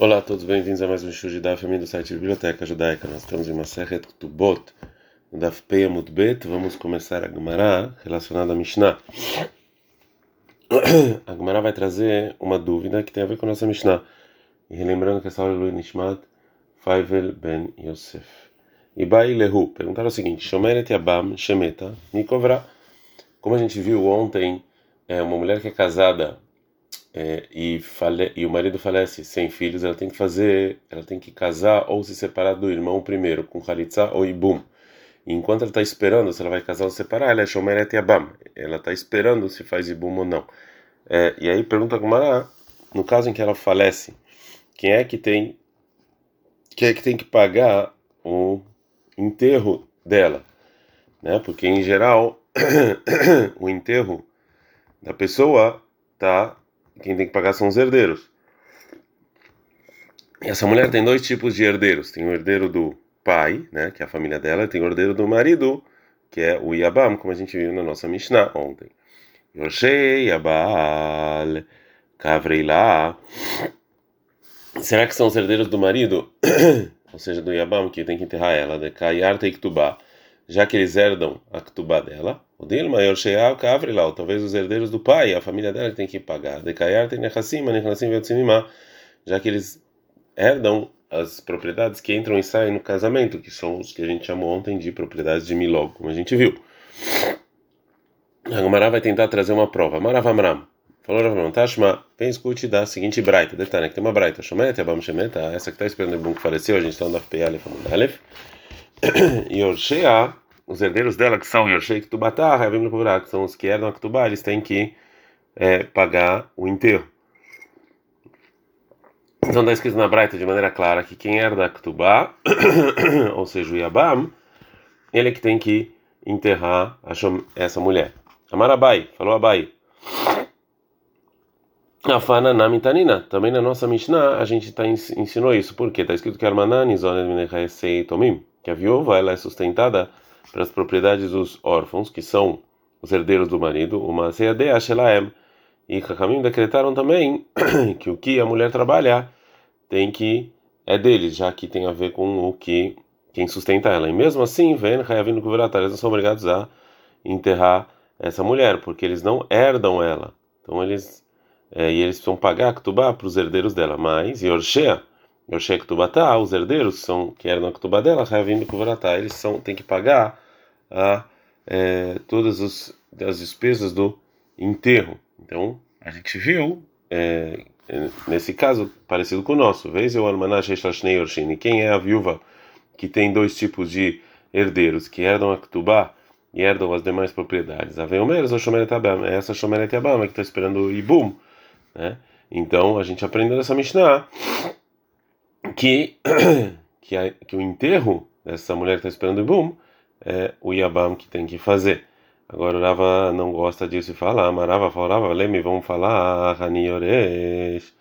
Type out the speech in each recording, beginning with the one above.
Olá a todos, bem-vindos a mais um show de Daf, do site Biblioteca Judaica. Nós estamos em uma Maseret no Daf Pei Bet. Vamos começar a Gemara relacionada à Mishnah. A Gemara vai trazer uma dúvida que tem a ver com a nossa Mishnah. E relembrando que essa aula é Lui Nishmat Faivel Ben Yosef. Ibai Lehu, perguntaram o seguinte: Shomeret Yabam Shemeta Nikovra. Como a gente viu ontem, é uma mulher que é casada é, e, fale, e o marido falece sem filhos, ela tem que fazer, ela tem que casar ou se separar do irmão primeiro, com Khalitsa ou Ibum. E enquanto ela está esperando se ela vai casar ou separar, ela é Shomeret Yabam. Ela está esperando se faz Ibum ou não. É, e aí pergunta a Gumara, no caso em que ela falece, quem é que tem quem é que tem que pagar o enterro dela? Né? Porque em geral o enterro da pessoa tá quem tem que pagar são os herdeiros. E essa mulher tem dois tipos de herdeiros. Tem o herdeiro do pai, né, que é a família dela, e tem o herdeiro do marido, que é o Yabam, como a gente viu na nossa Mishnah ontem. Yoshei Yabal Kavreilá. Será que são os herdeiros do marido, ou seja, do Yabam, que tem que enterrar ela, de Kayar Teiktubá, já que eles herdam a Ktubá dela? O dele maior Sheal Kavrilau, talvez os herdeiros do pai, a família dela que tem que pagar. De Kayar tem Nechassim, Nechassim Vetsimimá, já que eles herdam as propriedades que entram e saem no casamento, que são os que a gente chamou ontem de propriedades de Milog, como a gente viu. A Gomara vai tentar trazer uma prova. Maravamram. Falou Ravamram, Tashma, vem escute da seguinte braita. Detalhe, que tem uma braita. Shomet, Abam Shemeta, essa que está esperando o bom que faleceu, a gente está no FP Aleph, Aleph. E Orshea os herdeiros dela, que são Yorshei Ktubatá, Havim Lukurá, que são os que herdam a Ktubá, eles têm que é, pagar o enterro. Então está escrito na Braita de maneira clara que quem herda a Ktubá, ou seja, o Yabam, ele é que tem que enterrar essa mulher. Amarabai, falou Abai. Afana Namitanina, também na nossa Mishnah a gente tá, ensinou isso, porque está escrito que Armanani, Tomim, que a viúva ela é sustentada para as propriedades dos órfãos, que são os herdeiros do marido, uma Seadea Ashelaem. E Kakamim decretaram também que o que a mulher trabalhar tem que é deles, já que tem a ver com o que quem sustenta ela. E mesmo assim, vem Hayavino Kuveratar, eles não são obrigados a enterrar essa mulher, porque eles não herdam ela. Então eles é, e eles precisam pagar Ktubá para os herdeiros dela. Mas Yorshea, Yorshea Ktubatá, os herdeiros são que herdam a Ktubá dela, Hayavino Kuveratar, eles são tem que pagar a é, todas os, as despesas do enterro. Então, a gente viu, é, é nesse caso, parecido com o nosso. Vez eu almanash orshini. Quem é a viúva que tem dois tipos de herdeiros, que herdam a ktubá e herdam as demais propriedades? A veomeres ou shomeret abam. É essa shomeret abam que está esperando o ibum. Né? Então, a gente aprendeu nessa Mishnah que, que, a, que o enterro dessa mulher que está esperando o ibum é o Yabam que tem que fazer. Agora o Rava não gosta disso e fala, Marava falava, Leme, vamos falar, Hani Oresh.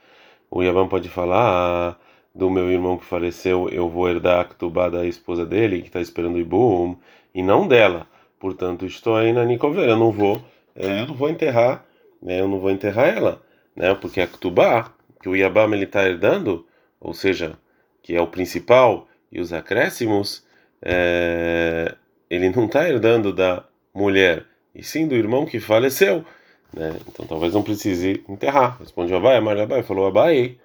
O Yabam pode falar do meu irmão que faleceu, eu vou herdar a Ktubá da esposa dele, que está esperando o Ibum, e não dela. Portanto, estou aí na Nikover, eu não vou, é, eu não vou enterrar, né, eu não vou enterrar ela, né, porque a Ktubá, que o Yabam ele está herdando, ou seja, que é o principal, e os acréscimos, é, ele não está herdando da mulher, e sim do irmão que faleceu. Né? Então talvez não precise enterrar. Respondeu Abai, Amar Abai, falou Abai.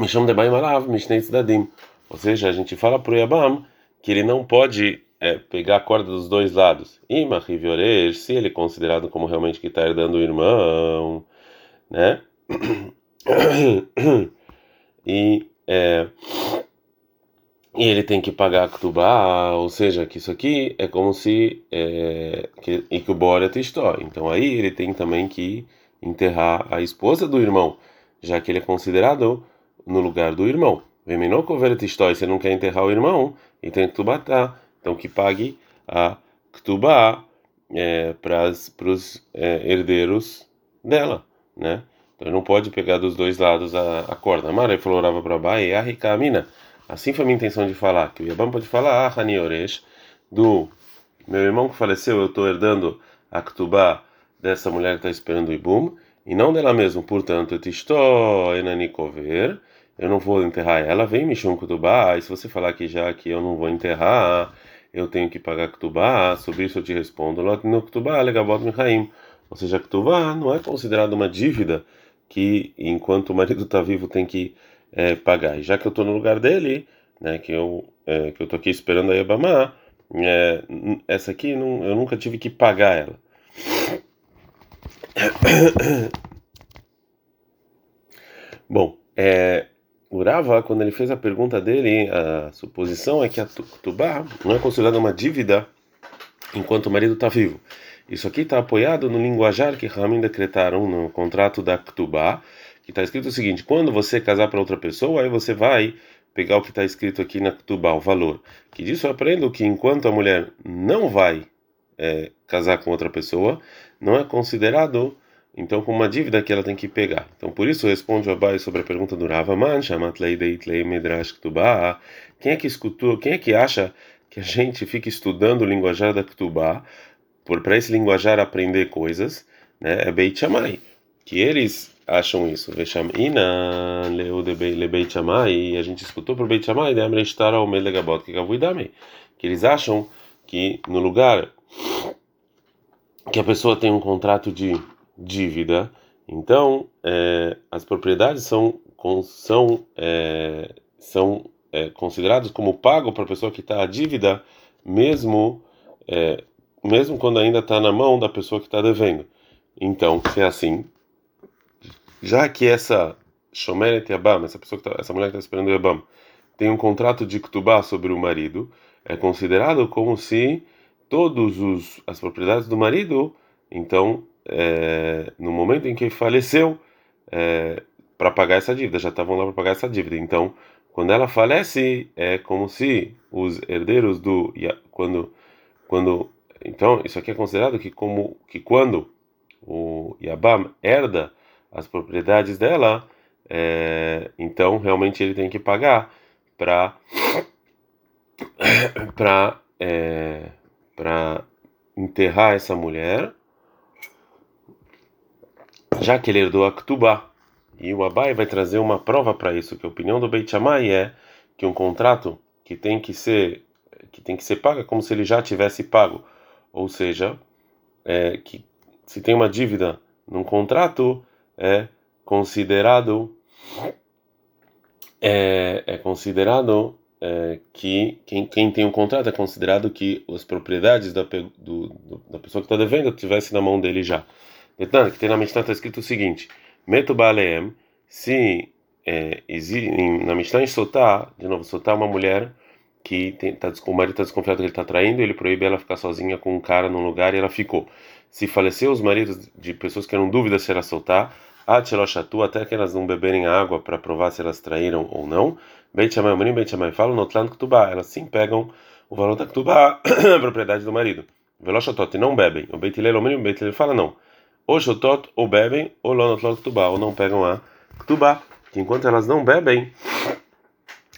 Me chama de Abai Malav, Mishnei Tzedadim. Ou seja, a gente fala para o Yabam que ele não pode é, pegar a corda dos dois lados. Ima Rivioresh, se ele é considerado como realmente que está herdando o irmão, né? E é, e ele tem que pagar a Ktubá, ou seja, que isso aqui é como se. É, que, e que o Bora testou. Então aí ele tem também que enterrar a esposa do irmão, já que ele é considerado no lugar do irmão. Vemenou cover testou, se ele não quer enterrar o irmão, e tem tá Então que pague a Ktubá é, para os é, herdeiros dela, né? Então ele não pode pegar dos dois lados a, a corda. Mara falou, orava para Bai, a mina. Assim foi a minha intenção de falar, que o Yabam pode falar, ah, Hani Oresh, do meu irmão que faleceu, eu estou herdando a Ktubá dessa mulher que está esperando o Ibum, e não dela mesma. Portanto, enanikover, eu não vou enterrar ela, vem Mishum Kutubá, e se você falar que já que eu não vou enterrar, eu tenho que pagar Kutubá, sobre isso eu te respondo, no Kutubá, legabot mihaim. Ou seja, Kutubá não é considerado uma dívida que, enquanto o marido está vivo, tem que é, pagar. E já que eu estou no lugar dele, né, que eu é, que eu estou aqui esperando a Yabamá, é, essa aqui não, eu nunca tive que pagar ela. Bom, é, o Rava, quando ele fez a pergunta dele, a suposição é que a Tubá não é considerada uma dívida enquanto o marido está vivo. Isso aqui está apoiado no linguajar que Ramin decretaram no contrato da Ktubá, que está escrito o seguinte: quando você casar para outra pessoa, aí você vai pegar o que está escrito aqui na Ktubá, o valor. Que disso eu aprendo que enquanto a mulher não vai é, casar com outra pessoa, não é considerado então como uma dívida que ela tem que pegar. Então por isso responde o Abai sobre a pergunta do Rava Man, medrash ktubá. Quem é que escutou, quem é que acha que a gente fica estudando o linguajar da ktubá para esse linguajar aprender coisas, né? É Beit Shammai, que eles acham isso. Veshamina le Beit Shammai, e a gente escutou por Beit Shammai, de estar ao melegabot que que eles acham que no lugar que a pessoa tem um contrato de dívida, então é, as propriedades são são é, são é, consideradas como pago para a pessoa que está a dívida, mesmo é, mesmo quando ainda está na mão da pessoa que está devendo. Então, se é assim, já que essa Shomeret Yabam, essa pessoa tá, essa mulher que está esperando o Yabam, tem um contrato de Ktubá sobre o marido, é considerado como se todos os as propriedades do marido, então, é, no momento em que faleceu, é, para pagar essa dívida, já estavam lá para pagar essa dívida. Então, quando ela falece, é como se os herdeiros do quando quando então isso aqui é considerado que como que quando o Yabam herda as propriedades dela, é, então realmente ele tem que pagar para para é, para enterrar essa mulher, já que ele herdou a Ktubá. E o Abai vai trazer uma prova para isso, que a opinião do Beit Shammai é que um contrato que tem que ser que tem que ser pago é como se ele já tivesse pago, ou seja, é, que se tem uma dívida num contrato é considerado é, é considerado é, que quem, quem tem um contrato é considerado que as propriedades da, do, do, da pessoa que está devendo tivesse na mão dele já. Detalhe, que tem na Mishnah está escrito o seguinte: Meto Baleem, se é, na Mishnah em Sotá, de novo, Sotá é uma mulher que tem, tá, o marido está desconfiado que ele está traindo, ele proíbe ela ficar sozinha com um cara num lugar e ela ficou. Se faleceu os maridos de pessoas que eram dúvidas se era soltar, até que elas não beberem água para provar se elas traíram ou não, Beit Shammai, Omrim Shammai, falam no Tlan Ktubá, elas sim pegam o valor da Ktubá, a propriedade do marido. Veloshotot, e não bebem. O Beit Hillel, Omrim Beit Hillel fala não. Ou Shotot, ou bebem, ou Lonot Ktubá, ou não pegam a Ktubá. Que enquanto elas não bebem,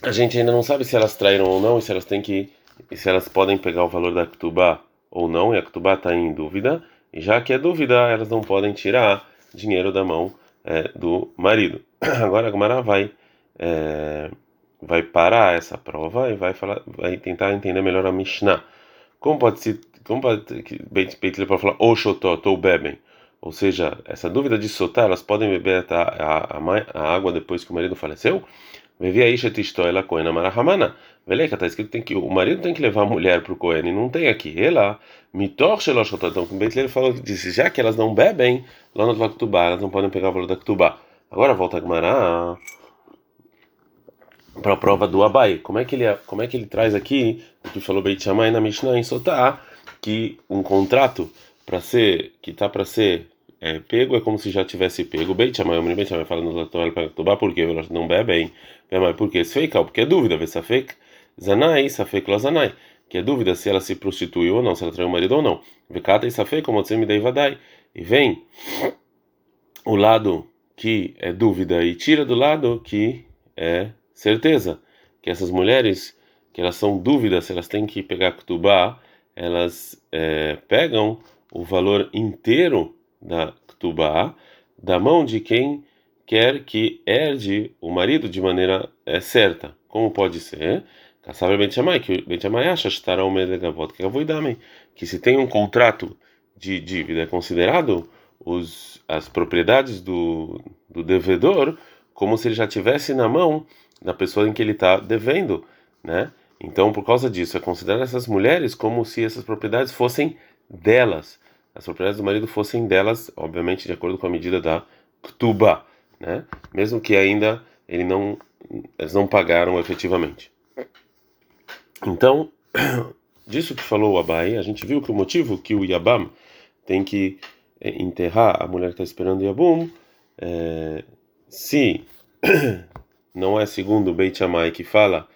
a gente ainda não sabe se elas traíram ou não, e se elas têm que, se elas podem pegar o valor da Ktubá ou não, e a Ktubá está em dúvida, e já que é dúvida, elas não podem tirar dinheiro da mão é, do marido. Agora a Gumara vai é, vai parar essa prova e vai falar, vai tentar entender melhor a Mishnah. Como pode ser, como pode Beit pode falar ou shotot ou bebem? Ou seja, essa dúvida de soltar, elas podem beber a, a, a, água depois que o marido faleceu? Vivi aí ela coena marahamana. Veleca, está escrito tem que o marido tem que levar a mulher para o e não tem aqui. Ela, mitor sheloshotá. Então, o Beit falou, disse, já que elas não bebem, lá no Ktubá, elas não podem pegar o valor da Ktubá. Agora volta a Gemara para a prova do Abai. Como é que ele, como é que ele traz aqui, o que falou Beit Shammai na Mishnah em Sotá, que um contrato para ser, que tá para ser é, pego é como se já tivesse pego. Beit Shammai, o Beit Shammai fala no Latorel para Ktubá, porque elas não bebem. Porque é fake, porque é dúvida, vê é fake. Zanai, Safek Lozanai, que é dúvida se ela se prostituiu ou não, se ela traiu o marido ou não. Vekata e Safek, como você me dei vadai. E vem o lado que é dúvida e tira do lado que é certeza. Que essas mulheres, que elas são dúvidas elas têm que pegar Ktubá, elas é, pegam o valor inteiro da Ktubá da mão de quem quer que herde o marido de maneira é, certa. Como pode ser? Que se tem um contrato de dívida é considerado os, as propriedades do, do devedor como se ele já tivesse na mão da pessoa em que ele está devendo, né? Então, por causa disso, é considerar essas mulheres como se essas propriedades fossem delas, as propriedades do marido fossem delas, obviamente de acordo com a medida da Ktuba, né? Mesmo que ainda ele não, eles não pagaram efetivamente. Então, disso que falou o Abai, a gente viu que o motivo que o Yabam tem que é, enterrar a mulher que está esperando o Yabum, é, se não é segundo o Beit Shammai que fala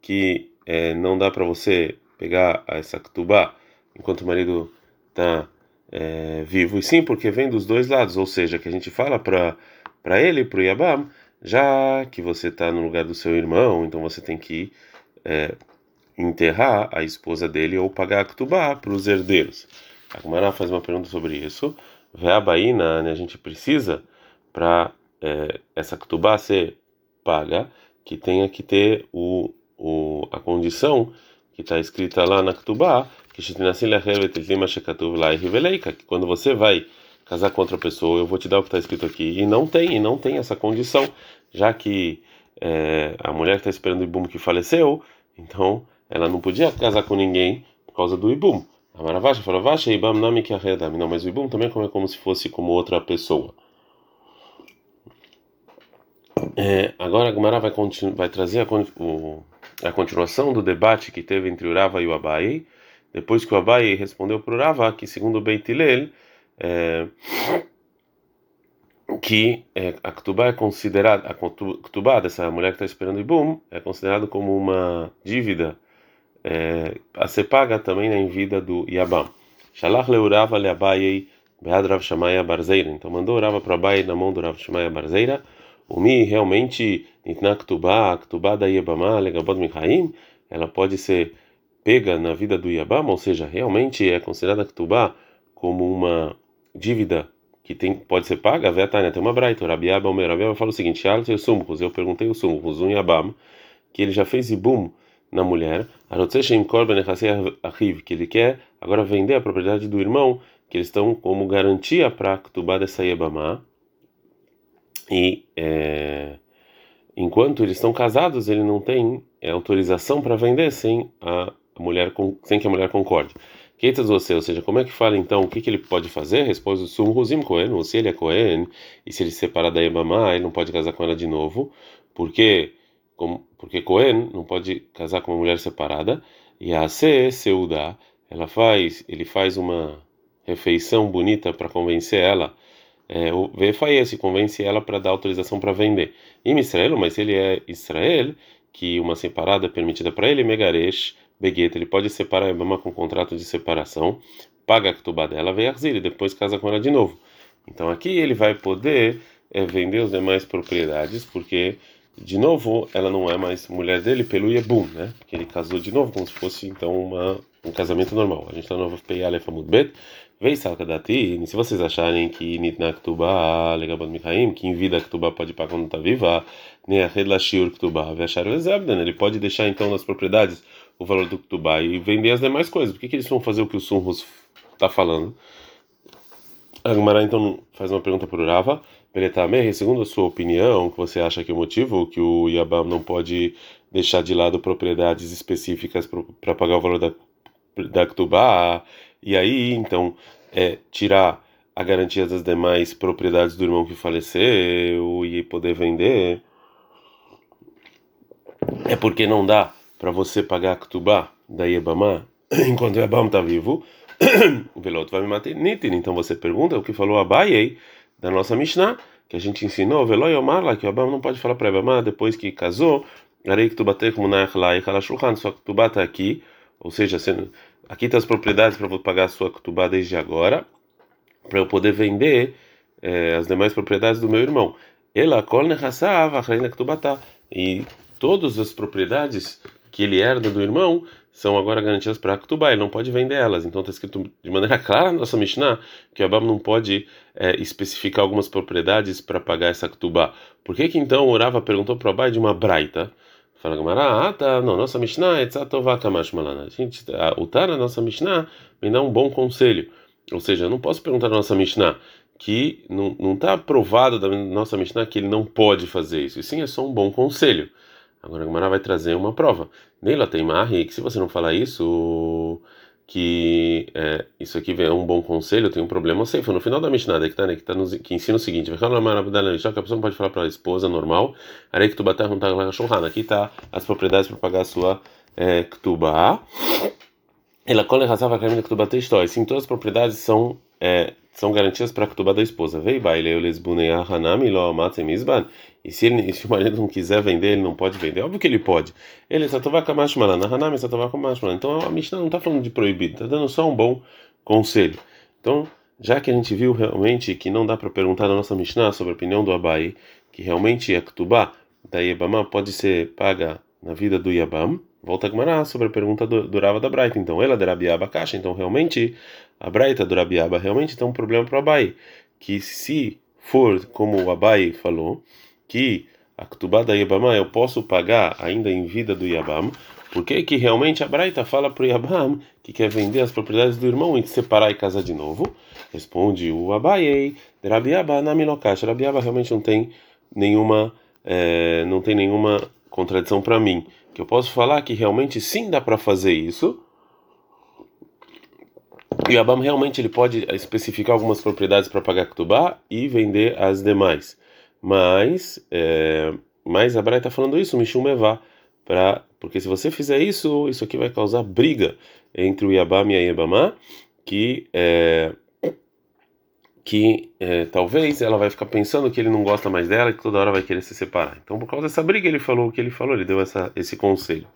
que é, não dá para você pegar essa ketubá enquanto o marido está é, vivo, e sim porque vem dos dois lados, ou seja, que a gente fala para para ele, para o Yabam, já que você está no lugar do seu irmão, então você tem que é, enterrar a esposa dele ou pagar a ketubá para os herdeiros. A Gumara faz uma pergunta sobre isso. Veabaína, né, a gente precisa para é, essa ketubá ser paga, que tenha que ter o o, a condição que está escrita lá na Ketubá, que quando você vai casar com outra pessoa, eu vou te dar o que está escrito aqui. E não tem, e não tem essa condição, já que é, a mulher que está esperando o Ibum que faleceu, então ela não podia casar com ninguém por causa do Ibum. A Maravasha falou, Vasha Ibam Nami Não, mas o Ibum também é como se fosse como outra pessoa. É, agora a Gemara vai, vai trazer a, o, a continuação do debate que teve entre o Rava e o Abai, depois que o Abai respondeu para o Rava que, segundo o é, que é, a Ketubá é considerada, a Ketubá dessa mulher que está esperando o Ibum, é considerado como uma dívida é, a ser paga também na vida do Yabam. Shalach leurava le Abayei bead Rav Shamaya Barzeira. Então mandou o Rava para Abai na mão do Rav Shamaya Barzeira o mi realmente nitna ktubá, ktubá da Yabamá, legabod michaim, ela pode ser pega na vida do Yabam, ou seja, realmente é considerada ktubá como uma dívida que tem, pode ser paga, a Tânia tem uma braita, Rabiaba, o Rabiaba fala o seguinte, eu sumchus, eu perguntei o sumchus, um Yabam, que ele já fez ibum na mulher, que ele quer agora vender a propriedade do irmão, que eles estão como garantia para ktubá dessa Yabamá, e é, enquanto eles estão casados, ele não tem é, autorização para vender sem a mulher sem que a mulher concorde. Keitas você, ou seja, como é que fala então o que, que ele pode fazer? Responde o Sum Ruzim Cohen, ou se ele é Cohen, e se ele se separar da Ebamá, ele não pode casar com ela de novo, porque como, porque Cohen não pode casar com uma mulher separada, e a C, Seudá, ela faz, ele faz uma refeição bonita para convencer ela é, o se convence ela para dar autorização para vender. Em Israel, mas ele é Israel, que uma separada é permitida para ele, Megaresh, Begueta, ele pode separar a Ibama com contrato de separação, paga a Ketubá dela, vem e depois casa com ela de novo. Então aqui ele vai poder é, vender as demais propriedades, porque de novo ela não é mais mulher dele pelo Yebum, né? Porque ele casou de novo como se fosse então uma, um casamento normal. A gente está no novo Peyalef Amud Bet. Vei Salkadati, se vocês acharem que Nitna Ktubá, Legabad Mikhaim, que em vida Ktubá pode pagar quando está viva, Neached Lashiur Ktubá, Vechar Lezabdan, ele pode deixar então nas propriedades o valor do Ktubá e vender as demais coisas. Por que, que eles vão fazer o que o Sunrus está falando? A então faz uma pergunta para o Rava. Beletame, segundo a sua opinião, que você acha que o motivo que o Yabam não pode deixar de lado propriedades específicas para pagar o valor da, da Ktubá e aí, então, é tirar a garantia das demais propriedades do irmão que faleceu e poder vender. É porque não dá para você pagar a Ktubá da Yebamá enquanto o Yebam está vivo. Veloto vai me matar Então você pergunta o que falou Abayei da nossa Mishnah, que a gente ensinou, Veloy Omar lá, que o Yebam não pode falar para Yebamá depois que casou, Arei Ktubatei Munach lá Kalashulchan, só que Ktubá está aqui, ou seja, aqui estão as propriedades para pagar a sua kutubá desde agora, para eu poder vender é, as demais propriedades do meu irmão. Ela e todas as propriedades que ele herda do irmão são agora garantidas para Ktubá, ele não pode vender elas. Então está escrito de maneira clara na nossa Mishnah que o Abam não pode é, especificar algumas propriedades para pagar essa Ktubá. Por que que então o Rava perguntou para o Abai de uma braita? Fala Gamara, ah tá, não, nossa Mishnah é Tzatová Kamash Malana. Gente, o Tara, nossa Mishnah, me dá um bom conselho. Ou seja, eu não posso perguntar na nossa Mishnah que não está provado da nossa Mishnah que ele não pode fazer isso. E sim, é só um bom conselho. Agora a Gemara vai trazer uma prova. Neila tem marri, que se você não falar isso, que é, isso aqui é um bom conselho, tem um problema. sei, foi no final da Mishnah, que, tá, né, que, tá que ensina o seguinte: que a pessoa não pode falar para a esposa normal, que tu bater Aqui está as propriedades para pagar a sua é, ktubá. Ela cola razava a ktubá textói. Sim, todas as propriedades são. É, são garantias para a ketubá da esposa. Vei baile hanami lo. E se, ele, se o marido não quiser vender, ele não pode vender. Óbvio que ele pode. Ele só vai com a mashmalana, hanami só vai com a mashmalana. Então a Mishnah não está falando de proibido, está dando só um bom conselho. Então, já que a gente viu realmente que não dá para perguntar na nossa Mishnah sobre a opinião do Abai, que realmente a ketubá da Yabamá pode ser paga na vida do Yabam, volta a Gemara sobre a pergunta do, do Rava da Braita. Então, ela da Rabiaba caixa. Então, realmente a Braita do Rabiaba realmente tem um problema para o Abai, que se for como o Abai falou, que a Ktubá da Yabamá eu posso pagar ainda em vida do Yabam, por que que realmente a Braita fala para o Yabam que quer vender as propriedades do irmão e separar e casar de novo? Responde o Abai, Rabiaba na Milokash. Rabiaba realmente não tem nenhuma, é, não tem nenhuma contradição para mim. Que eu posso falar que realmente sim dá para fazer isso, e o Abam realmente ele pode especificar algumas propriedades para pagar Ktubá e vender as demais. Mas, é, mas a Braia está falando isso, Mishum Evá, para porque se você fizer isso, isso aqui vai causar briga entre o Yabam e a Yabamá, que é, que é, talvez ela vai ficar pensando que ele não gosta mais dela e que toda hora vai querer se separar. Então, por causa dessa briga, ele falou o que ele falou, ele deu essa, esse conselho.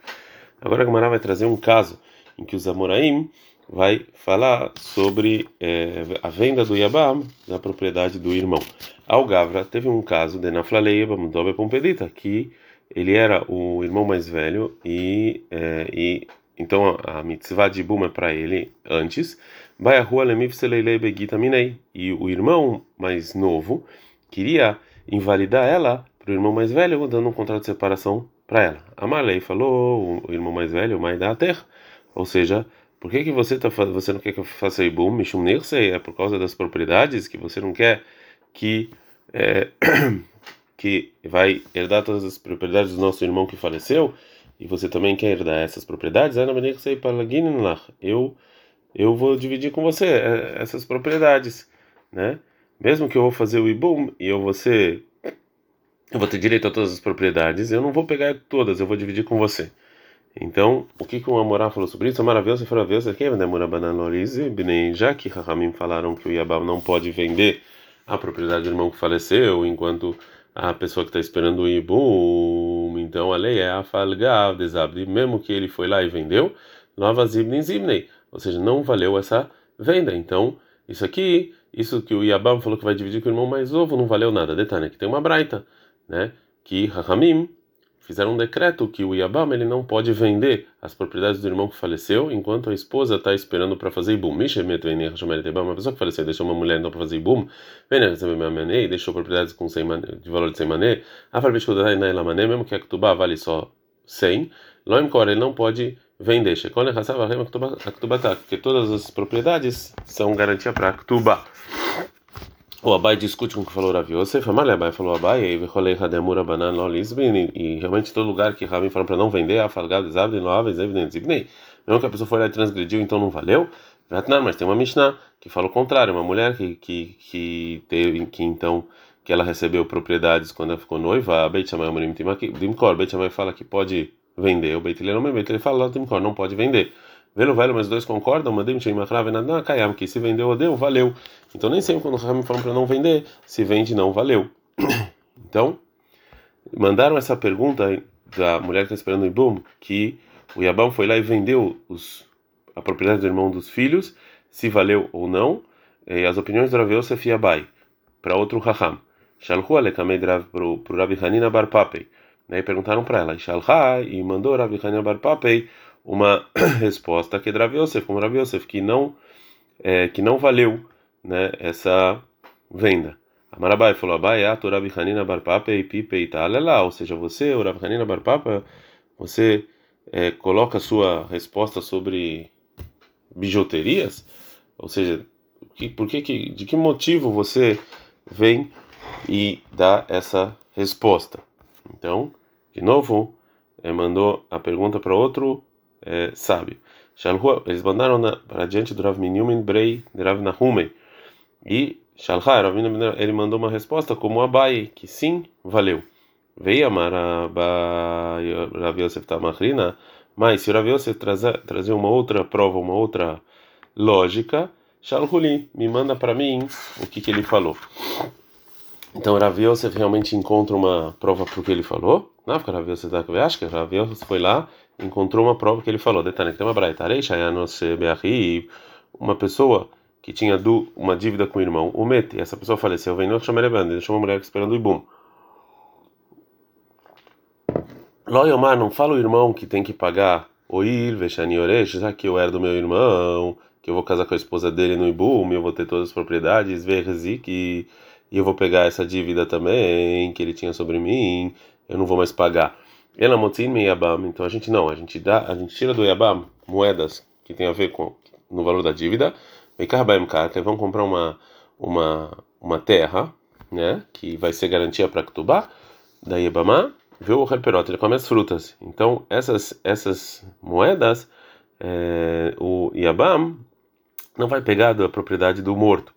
Agora a Gamara vai trazer um caso em que os Amoraim vai falar sobre é, a venda do Yabam da propriedade do irmão. Al Gavra teve um caso de Naflaleiba Mudobe Pompedita, que ele era o irmão mais velho e, é, e então a mitzvah de Buma é para ele antes. Vai a rua Minei. E o irmão mais novo queria invalidar ela para o irmão mais velho, dando um contrato de separação para ela. A Marley falou, o irmão mais velho, o mais da terra, ou seja, por que, que você, tá, você não quer que eu faça Ibum? Mishum Nirsei? É por causa das propriedades que você não quer que, é, que vai herdar todas as propriedades do nosso irmão que faleceu? E você também quer herdar essas propriedades? Eu, eu vou dividir com você é, essas propriedades, né? Mesmo que eu vou fazer o Ibum e eu ser, eu vou ter direito a todas as propriedades, eu não vou pegar todas, eu vou dividir com você. Então, o que, que o Amorá falou sobre isso? Maravilhoso e maravilhoso aqui, já que Rahamim falaram que o Yabam não pode vender a propriedade do irmão que faleceu, enquanto a pessoa que está esperando o Ibum, então a lei é a Falgav desabdi, mesmo que ele foi lá e vendeu, Nova Zibnin Zibnei, ou seja, não valeu essa venda. Então, isso aqui, isso que o Yabam falou que vai dividir com o irmão mais novo, não valeu nada. Detalhe, que tem uma braita, né? Que Rahamim fizeram um decreto que o Yabam ele não pode vender as propriedades do irmão que faleceu enquanto a esposa está esperando para fazer ibum. Uma pessoa que faleceu deixou uma mulher então para fazer ibum, deixou propriedades com 100 de valor de 100 mané, mesmo que a Ktubá vale só 100, ele não pode vender. Porque todas as propriedades são garantia para a Ktubá. O Abai discute com o que falou Rav Yosef, Amalei Abai falou Abai, e Vecholei Hademura Banan Lolisbin, e realmente todo lugar que Rabin falou para não vender, a Falgad Zabdin Loaves Evident Zibnei, mesmo que a pessoa foi lá e transgrediu, então não valeu. Vatnar, mas tem uma Mishnah que fala o contrário, uma mulher que, que, que teve, que então, que ela recebeu propriedades quando ela ficou noiva, Beit Shammai Amorim Dimkor, Beit Shammai fala que pode vender, o Beit não, Beit Hillel fala Dimkor, não pode vender. Velo velho, mas dois concordam, mandei um kayam, que se vendeu deu, valeu. Então nem sempre quando o Raham falam para não vender, se vende não valeu. Então, mandaram essa pergunta da mulher que está esperando o Ibum, que o Yabam foi lá e vendeu os, a propriedade do irmão dos filhos, se valeu ou não, e as opiniões do Rav Yosef Yabai, para outro Raham. Shalhu alekamei para o Rabi Hanina Bar Papei. Daí perguntaram para ela, Shalha, e mandou Rabi Hanina Bar Papei uma resposta que é Rav Yosef, como Rav Yosef, que não, é, que não valeu né, essa venda. Amarabai falou, Abai, Ato Rabi Hanina Barpapa e Pipe Talela, ou seja, você, o Rabi Hanina Barpapa, você é, coloca a sua resposta sobre bijuterias, ou seja, que, por que, de que motivo você vem e dá essa resposta? Então, de novo, é, mandou a pergunta para outro é, sábio. Eles mandaram para diante do Rav Minyamin Brei Rav Nahumei. E Shalha, ele mandou uma resposta como Abai, que sim, valeu. Veio amar Rav Yosef Tamachrina, mas se o Rav Yosef trazer, uma outra prova, uma outra lógica, Shalhuli, me manda para mim o que, que ele falou. Então Rav Yosef realmente encontra uma prova para o que ele falou. Acho que Rav Yosef foi lá encontrou uma prova que ele falou. Detalhe, uma uma pessoa que tinha uma dívida com o irmão, o mete, essa pessoa faleceu, vem no chamereband, deixou uma mulher esperando o ibum. Loyomar, não fala o irmão que tem que pagar oir, vexani oresh, já que eu era do meu irmão, que eu vou casar com a esposa dele no ibum, eu vou ter todas as propriedades, verzik, e eu vou pegar essa dívida também que ele tinha sobre mim, eu não vou mais pagar. Ela motzin yabam. Então a gente não, a gente dá, a gente tira do yabam moedas que tem a ver com no valor da dívida. Vão comprar uma uma uma terra, né, que vai ser garantia para Ktubá, da Yabamá, vê o reperot, ele come as frutas. Então essas essas moedas é, o Yabam não vai pegar da propriedade do morto,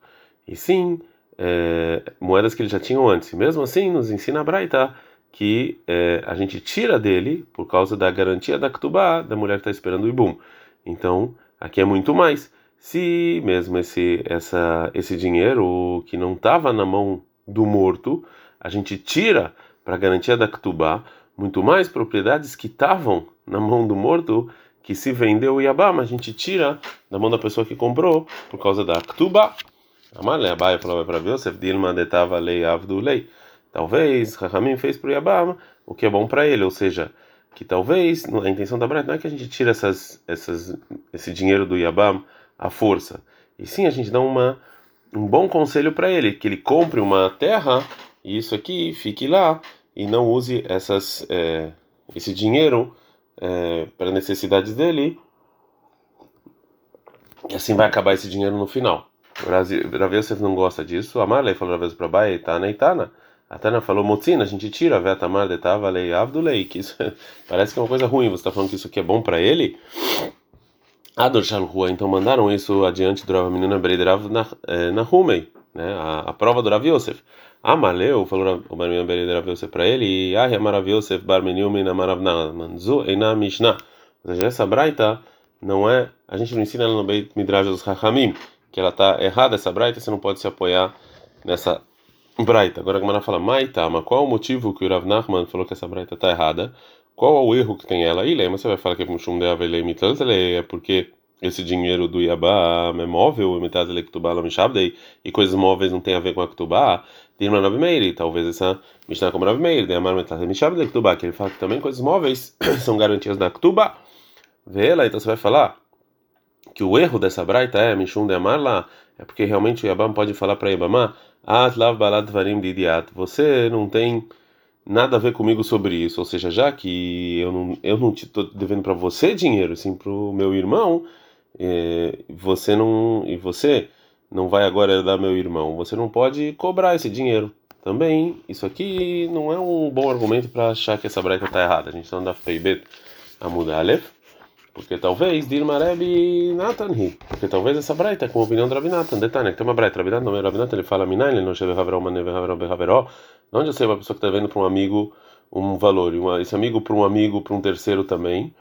e sim é, moedas que ele já tinha antes. Mesmo assim, nos ensina a Braita que é, a gente tira dele por causa da garantia da Ktubá, da mulher que está esperando o Ibum. Então, aqui é muito mais. Se mesmo esse, essa, esse dinheiro que não estava na mão do morto, a gente tira para garantia da Ktubá, muito mais propriedades que estavam na mão do morto, que se vendeu o Yabam, a gente tira da mão da pessoa que comprou por causa da Ktubá. Amalé, Abai falou para Yosef, Dilma detava lei avdu lei. Talvez Rahamim fez para o Yabam o que é bom para ele, ou seja, que talvez a intenção da Braita não é que a gente tire essas, essas, esse dinheiro do Yabam à força, e sim a gente dá uma, um bom conselho para ele, que ele compre uma terra e isso aqui fique lá e não use essas, é, esse dinheiro é, para necessidades dele, e assim vai acabar esse dinheiro no final. Rav Yosef não gosta disso. Amarley falou Rav Yosef para Bai, Itana, Itana. A Tana falou, Motzina, a gente tira a Vetamar de Tava Lei Avdulei, que isso parece que é uma coisa ruim, você está falando que isso aqui é bom para ele? Ador Shalhua, então mandaram isso adiante do Rav Menina Berederav Nahumei, né, a, a prova do Rav Yosef. Amaleu, falou o Menina Berederav Yosef para ele, e Ah, Amarav Yosef Bar Menilmin Amarav Manzu Eina Mishnah. Ou seja, essa braita não é, a gente não ensina ela no Beit Midrash dos Hachamim, que ela está errada, essa braita, você não pode se apoiar nessa Braita. Agora a Gamara fala, Maita, mas qual o motivo que o Rav Nachman falou que essa Braita está errada? Qual é o erro que tem ela? E lembra, você vai falar que é porque esse dinheiro do Yabá é móvel, e coisas móveis não tem a ver com a Ktubá, Dirma Rav Meir, talvez essa Mishnah como Rav Meir, de Amar Metaz Mishabdei Ktubá, que ele fala que também coisas móveis são garantias da Ktubá. Vê lá, então você vai falar que o erro dessa Braita é Mishum de Amar lá, é porque realmente o Yabam pode falar para Yabamá Atlav balad varim didiat. Você não tem nada a ver comigo sobre isso. Ou seja, já que eu não eu não estou devendo para você dinheiro, sim para o meu irmão, é, você não e você não vai agora dar meu irmão. Você não pode cobrar esse dinheiro. Também, isso aqui não é um bom argumento para achar que essa breca está errada. A gente está andando a Feibet Amud Aleph. Porque talvez Dilma Rebbe Natanhi. Porque talvez essa braita é com a opinião do Rabi. Detalhe, que tem uma braita. Rabi Natan, Rabi Natan ele fala Minai, ele não chega Haveró, Maneve Haveró, Behaveró. Onde eu sei uma pessoa que está vendo para um amigo um valor, uma, esse amigo para um amigo, para um terceiro também,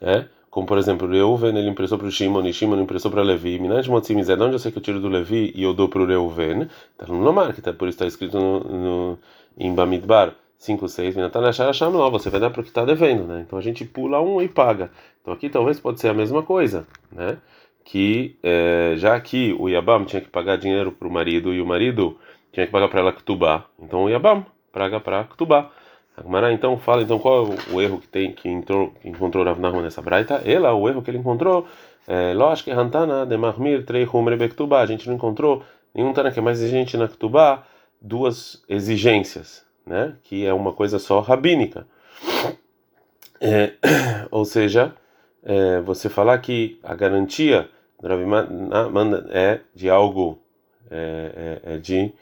é? Como por exemplo, Reuven ele emprestou para o Shimon e Shimon emprestou para Levi. Minaj Motzimizé, de onde eu sei que eu tiro do Levi e eu dou para o Reuven? Está no Lomar, que tá, por isso está escrito no, no, em Bamidbar. 5, 6, não, você vai dar para o que está devendo, né? Então a gente pula um e paga. Então aqui talvez pode ser a mesma coisa, né? Que é, já que o Yabam tinha que pagar dinheiro para o marido e o marido tinha que pagar para ela Ktubá, então o Yabam paga para Ktubá. Agmará então fala então qual é o erro que tem que entrou encontrou Rav Nachman nessa braita? Ela o erro que ele encontrou é lógico que Hantana de Mahmir trei Humre Bektubá. A gente não encontrou nenhum Tana que é mais exigente na Ktubá duas exigências, né? Que é uma coisa só rabínica. É, ou seja, é, você falar que a garantia é de algo é, é, é de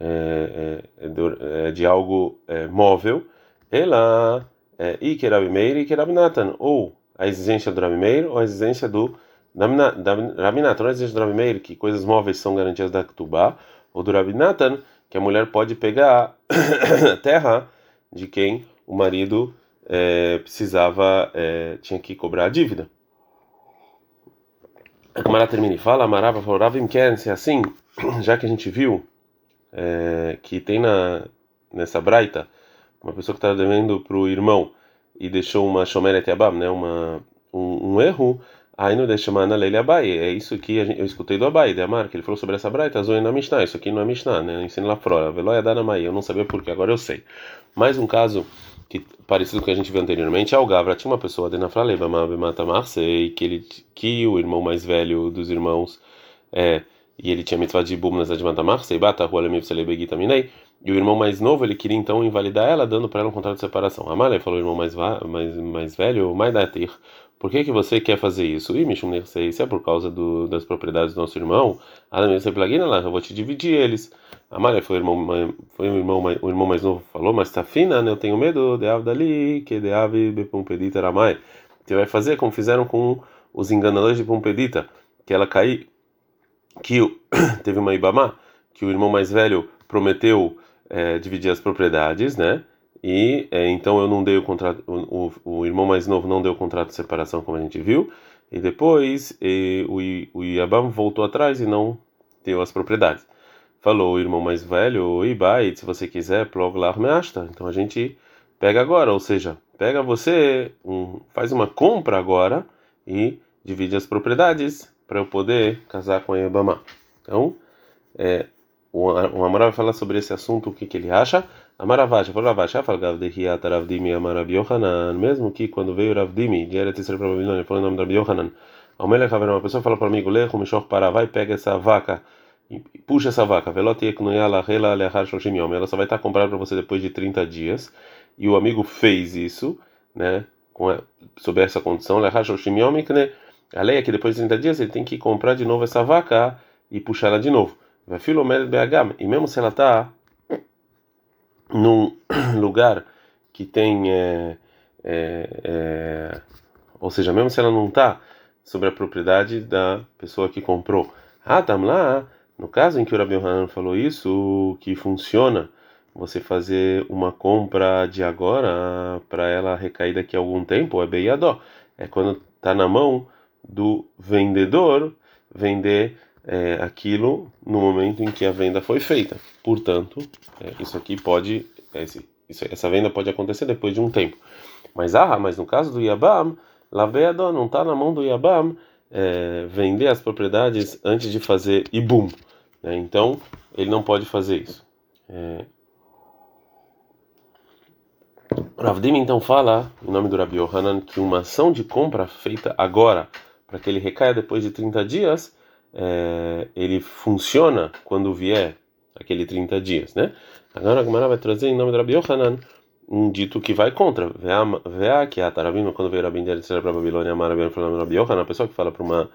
é, é, de algo móvel, ela é Iker Rabi Meir e Iker Rabi Natan, ou a exigência do Rabi Meir ou a exigência do Rabi Natan, a exigência do Rabi Meir, que coisas móveis são garantias da Ktubá, ou do Rabi Natan, que a mulher pode pegar a terra de quem o marido é, precisava, é, tinha que cobrar a dívida. A Camara termina e fala, Amarava falou, Ravim ser assim, já que a gente viu é, que tem na, nessa braita uma pessoa que está devendo para o irmão e deixou uma shomeret abam, né, uma, um, um erro, Aí não deixa mana lele Abai. É isso que eu escutei do Abai, de Amar, que ele falou sobre essa braita, zoe na Mishnah. Isso aqui não é Mishnah, né? Ensina lá fora. Veloia dana mai. Eu não sabia porquê, agora eu sei. Mais um caso que parecido com o que a gente viu anteriormente, é o Gavra tinha uma pessoa de Nafraleba, mata Marseille, que ele que o irmão mais velho dos irmãos é e ele tinha mitzvah de bum nas de Marseille, bata rualemiv selebegita minei. E o irmão mais novo, ele queria então invalidar ela, dando para ela um contrato de separação. Amalé falou, irmão mais, mais, mais velho, mais datir, por que, que você quer fazer isso? E Mishum se é por causa do, das propriedades do nosso irmão, eu vou te dividir eles. Amália foi o irmão, foi o irmão, o irmão mais novo falou, mas tá fina, né? Eu tenho medo de dali, que de ave bepumpedita ramai. Você vai fazer como fizeram com os enganadores de Pumpedita, que ela caiu, que teve uma ibamá, que o irmão mais velho prometeu é, dividir as propriedades, né? E é, então eu não dei o contrato, o, o, o, irmão mais novo não deu o contrato de separação como a gente viu, e depois e, o, o Yabam voltou atrás e não deu as propriedades. Falou o irmão mais velho, Ibai, se você quiser, ploglar measta. Então a gente pega agora, ou seja, pega você, um, faz uma compra agora e divide as propriedades para eu poder casar com a Yabamá. Então, é, o, o Amara vai falar sobre esse assunto, o que, que ele acha. Amaravacha, falou Ravacha, falou Hiat Ravdimi Amarav Yohanan, mesmo que quando veio Ravdimi, de Eretz Israel para Babilônia, falou o nome de Rav Yohanan, ao Melech Haver, uma pessoa fala para mim, Lecho Mishor para, vai, pega essa vaca, puxa essa vaca, Velot Yeknoyala Hela Lehar Shoshim Yom, ela só vai estar comprada para você depois de 30 dias, e o amigo fez isso, né, com sob essa condição, Lehar Shoshim Yom, a lei é que depois de 30 dias ele tem que comprar de novo essa vaca e puxar ela de novo. Vai Filomed BH, e mesmo se ela está num lugar que tem, é, é, é, ou seja, mesmo se ela não está sobre a propriedade da pessoa que comprou. Ah, tam lá, no caso em que o Rabi Hanan falou isso, que funciona você fazer uma compra de agora para ela recair daqui a algum tempo, é beiadó. É quando está na mão do vendedor vender é, aquilo no momento em que a venda foi feita. Portanto, é, isso aqui pode, é, esse, isso, essa venda pode acontecer depois de um tempo. Mas ah, mas no caso do Yabam, Laveador não está na mão do Yabam é, vender as propriedades antes de fazer Ibum. Né? Então, ele não pode fazer isso. É... Ravdim então fala, em nome do Rabi Yohanan, que uma ação de compra feita agora, para que ele recaia depois de 30 dias, é, ele funciona quando vier aquele 30 dias, né? Agora a Gemara vai trazer em nome do Rabi Yohanan um dito que vai contra. Vê que a Taravino, quando veio Rabi Indiana para a Babilônia, Amara veio falando Rabi Yohanan, a pessoa que fala para uma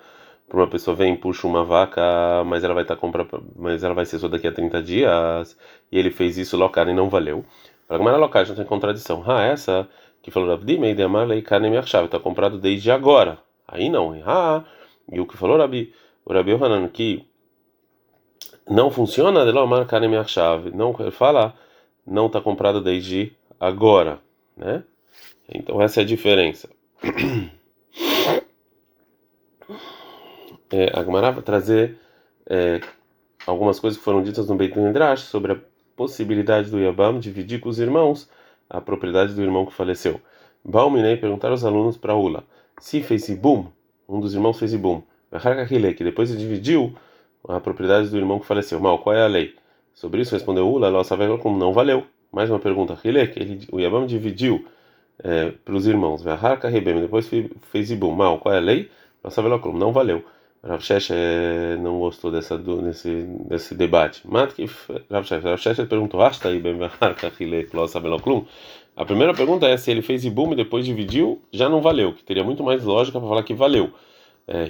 para uma pessoa vem puxa uma vaca, mas ela vai estar tá comprando, mas ela vai ser só daqui a 30 dias, e ele fez isso local e não valeu. Para Gemara local não tem contradição. Ah, essa que falou Rabi Meide Lei Kanem Achave, está comprado desde agora. Aí não. Ah, e o que falou Rabi o Rabi Yohanan que não funciona, não ele fala, não está comprado desde agora, né? Então essa é a diferença. É, a vai trazer é, algumas coisas que foram ditas no Beit Midrash sobre a possibilidade do Yabam dividir com os irmãos a propriedade do irmão que faleceu. Balminei perguntaram aos alunos para Ula se fez Ibum, um dos irmãos fez Ibum que depois ele dividiu a propriedade do irmão que faleceu. Mal, qual é a lei? Sobre isso respondeu Ula, ela sabia como não valeu. Mais uma pergunta. Ele, o Yabam dividiu é, para os irmãos. Depois fez Ibum. Mal, qual é a lei? Não valeu. Rav é, não gostou dessa, desse, desse debate. Rav Sheshet perguntou: A primeira pergunta é se ele fez Ibum e depois dividiu, já não valeu, que teria muito mais lógica para falar que valeu. É,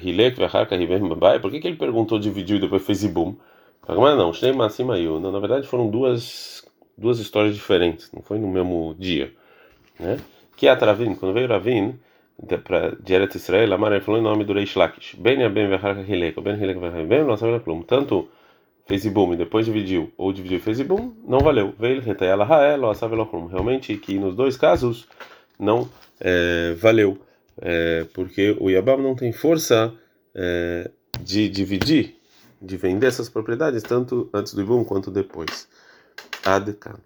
Por que, que ele perguntou, dividiu e depois fez Ibum? Mas não, Shnei Massim Não, na verdade foram duas, duas histórias diferentes, não foi no mesmo dia. Né? Que a Travin, quando veio Ravin de Eretz Israel, Amar falou em nome do Reish Lakish. Ben Yabem Vehar Hilek, Ben Hilek Ben, não sabe plum. Tanto fez Ibum e depois dividiu, ou dividiu e fez Ibum, não valeu. Veio Retayala sabe plum. Realmente que nos dois casos não é, valeu, é, porque o Yabam não tem força é, de dividir de vender essas propriedades tanto antes do Ibum quanto depois. Adkan.